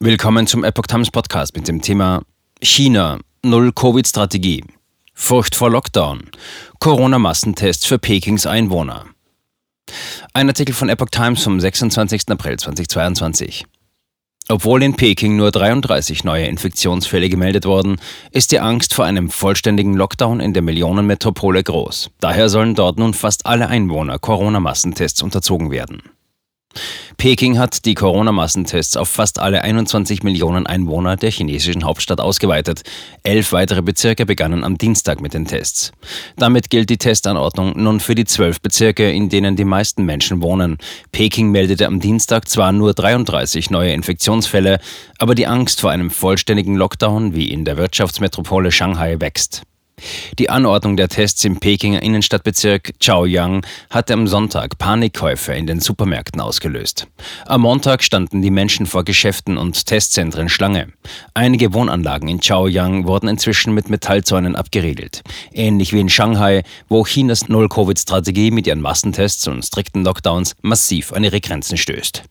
Willkommen zum Epoch Times Podcast mit dem Thema China, Null-Covid-Strategie, Furcht vor Lockdown, Corona-Massentest für Pekings Einwohner. Ein Artikel von Epoch Times vom 26. April 2022. Obwohl in Peking nur 33 neue Infektionsfälle gemeldet wurden, ist die Angst vor einem vollständigen Lockdown in der Millionenmetropole groß. Daher sollen dort nun fast alle Einwohner Corona-Massentests unterzogen werden. Peking hat die Corona-Massentests auf fast alle 21 Millionen Einwohner der chinesischen Hauptstadt ausgeweitet. Elf weitere Bezirke begannen am Dienstag mit den Tests. Damit gilt die Testanordnung nun für die zwölf Bezirke, in denen die meisten Menschen wohnen. Peking meldete am Dienstag zwar nur 33 neue Infektionsfälle, aber die Angst vor einem vollständigen Lockdown wie in der Wirtschaftsmetropole Shanghai wächst. Die Anordnung der Tests im Pekinger Innenstadtbezirk Chaoyang hatte am Sonntag Panikkäufe in den Supermärkten ausgelöst. Am Montag standen die Menschen vor Geschäften und Testzentren Schlange. Einige Wohnanlagen in Chaoyang wurden inzwischen mit Metallzäunen abgeriegelt. Ähnlich wie in Shanghai, wo Chinas Null-Covid-Strategie mit ihren Massentests und strikten Lockdowns massiv an ihre Grenzen stößt.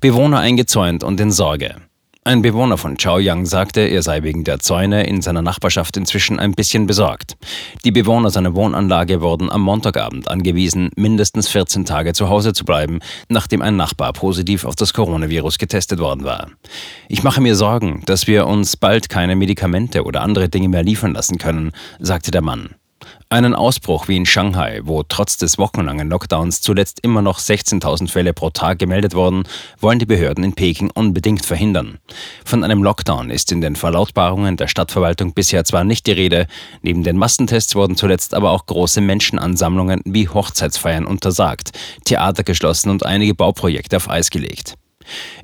Bewohner eingezäunt und in Sorge. Ein Bewohner von Chaoyang sagte, er sei wegen der Zäune in seiner Nachbarschaft inzwischen ein bisschen besorgt. Die Bewohner seiner Wohnanlage wurden am Montagabend angewiesen, mindestens 14 Tage zu Hause zu bleiben, nachdem ein Nachbar positiv auf das Coronavirus getestet worden war. Ich mache mir Sorgen, dass wir uns bald keine Medikamente oder andere Dinge mehr liefern lassen können, sagte der Mann. Einen Ausbruch wie in Shanghai, wo trotz des wochenlangen Lockdowns zuletzt immer noch 16.000 Fälle pro Tag gemeldet wurden, wollen die Behörden in Peking unbedingt verhindern. Von einem Lockdown ist in den Verlautbarungen der Stadtverwaltung bisher zwar nicht die Rede, neben den Massentests wurden zuletzt aber auch große Menschenansammlungen wie Hochzeitsfeiern untersagt, Theater geschlossen und einige Bauprojekte auf Eis gelegt.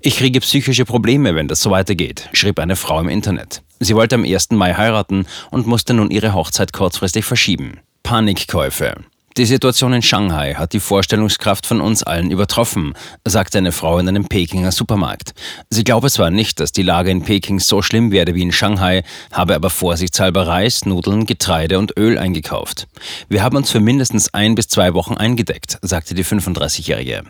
Ich kriege psychische Probleme, wenn das so weitergeht, schrieb eine Frau im Internet. Sie wollte am 1. Mai heiraten und musste nun ihre Hochzeit kurzfristig verschieben. Panikkäufe. Die Situation in Shanghai hat die Vorstellungskraft von uns allen übertroffen, sagte eine Frau in einem Pekinger Supermarkt. Sie glaube zwar nicht, dass die Lage in Peking so schlimm werde wie in Shanghai, habe aber vorsichtshalber Reis, Nudeln, Getreide und Öl eingekauft. Wir haben uns für mindestens ein bis zwei Wochen eingedeckt, sagte die 35-Jährige.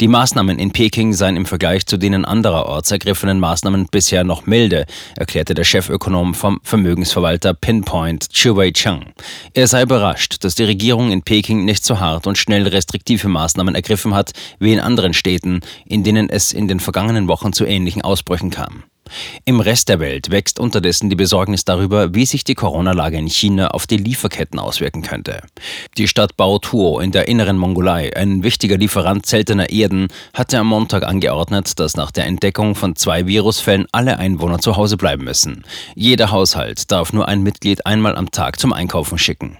Die Maßnahmen in Peking seien im Vergleich zu denen andererorts ergriffenen Maßnahmen bisher noch milde, erklärte der Chefökonom vom Vermögensverwalter Pinpoint, Chu Wei-chang. Er sei überrascht, dass die Regierung in Peking nicht so hart und schnell restriktive Maßnahmen ergriffen hat wie in anderen Städten, in denen es in den vergangenen Wochen zu ähnlichen Ausbrüchen kam. Im Rest der Welt wächst unterdessen die Besorgnis darüber, wie sich die Corona-Lage in China auf die Lieferketten auswirken könnte. Die Stadt Baotuo in der inneren Mongolei, ein wichtiger Lieferant seltener Erden, hatte am Montag angeordnet, dass nach der Entdeckung von zwei Virusfällen alle Einwohner zu Hause bleiben müssen. Jeder Haushalt darf nur ein Mitglied einmal am Tag zum Einkaufen schicken.